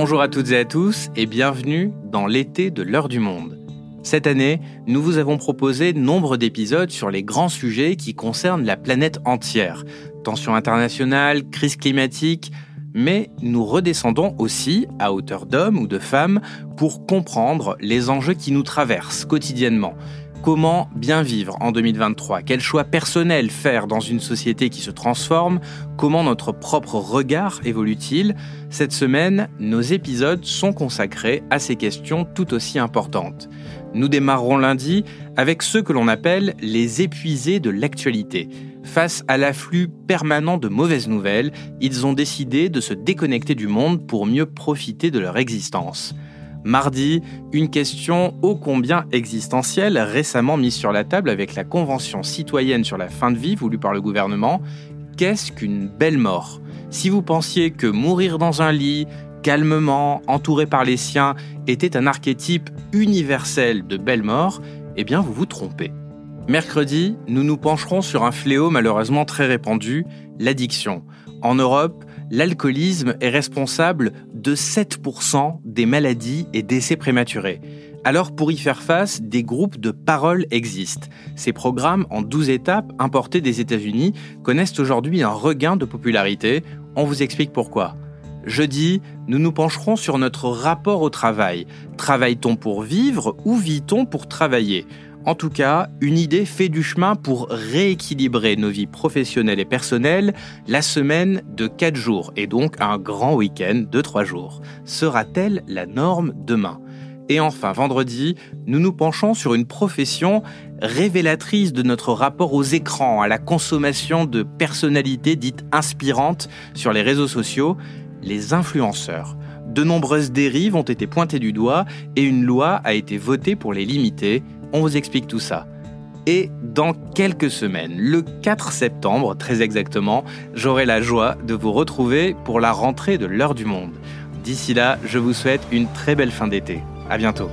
Bonjour à toutes et à tous et bienvenue dans l'été de l'heure du monde. Cette année, nous vous avons proposé nombre d'épisodes sur les grands sujets qui concernent la planète entière. Tensions internationales, crise climatique, mais nous redescendons aussi à hauteur d'hommes ou de femmes pour comprendre les enjeux qui nous traversent quotidiennement. Comment bien vivre en 2023 Quels choix personnels faire dans une société qui se transforme? Comment notre propre regard évolue-t-il? Cette semaine, nos épisodes sont consacrés à ces questions tout aussi importantes. Nous démarrerons lundi avec ceux que l'on appelle les épuisés de l'actualité. Face à l'afflux permanent de mauvaises nouvelles, ils ont décidé de se déconnecter du monde pour mieux profiter de leur existence. Mardi, une question ô combien existentielle récemment mise sur la table avec la Convention citoyenne sur la fin de vie voulue par le gouvernement. Qu'est-ce qu'une belle mort? Si vous pensiez que mourir dans un lit, calmement, entouré par les siens, était un archétype universel de belle mort, eh bien vous vous trompez. Mercredi, nous nous pencherons sur un fléau malheureusement très répandu, l'addiction. En Europe, l'alcoolisme est responsable de 7% des maladies et décès prématurés. Alors pour y faire face, des groupes de parole existent. Ces programmes en 12 étapes importés des États-Unis connaissent aujourd'hui un regain de popularité. On vous explique pourquoi. Jeudi, nous nous pencherons sur notre rapport au travail. Travaille-t-on pour vivre ou vit-on pour travailler? En tout cas, une idée fait du chemin pour rééquilibrer nos vies professionnelles et personnelles la semaine de 4 jours et donc un grand week-end de 3 jours. Sera-t-elle la norme demain? Et enfin, vendredi, nous nous penchons sur une profession révélatrice de notre rapport aux écrans, à la consommation de personnalités dites inspirantes sur les réseaux sociaux, les influenceurs. De nombreuses dérives ont été pointées du doigt et une loi a été votée pour les limiter. On vous explique tout ça. Et dans quelques semaines, le 4 septembre très exactement, j'aurai la joie de vous retrouver pour la rentrée de l'heure du monde. D'ici là, je vous souhaite une très belle fin d'été. À bientôt.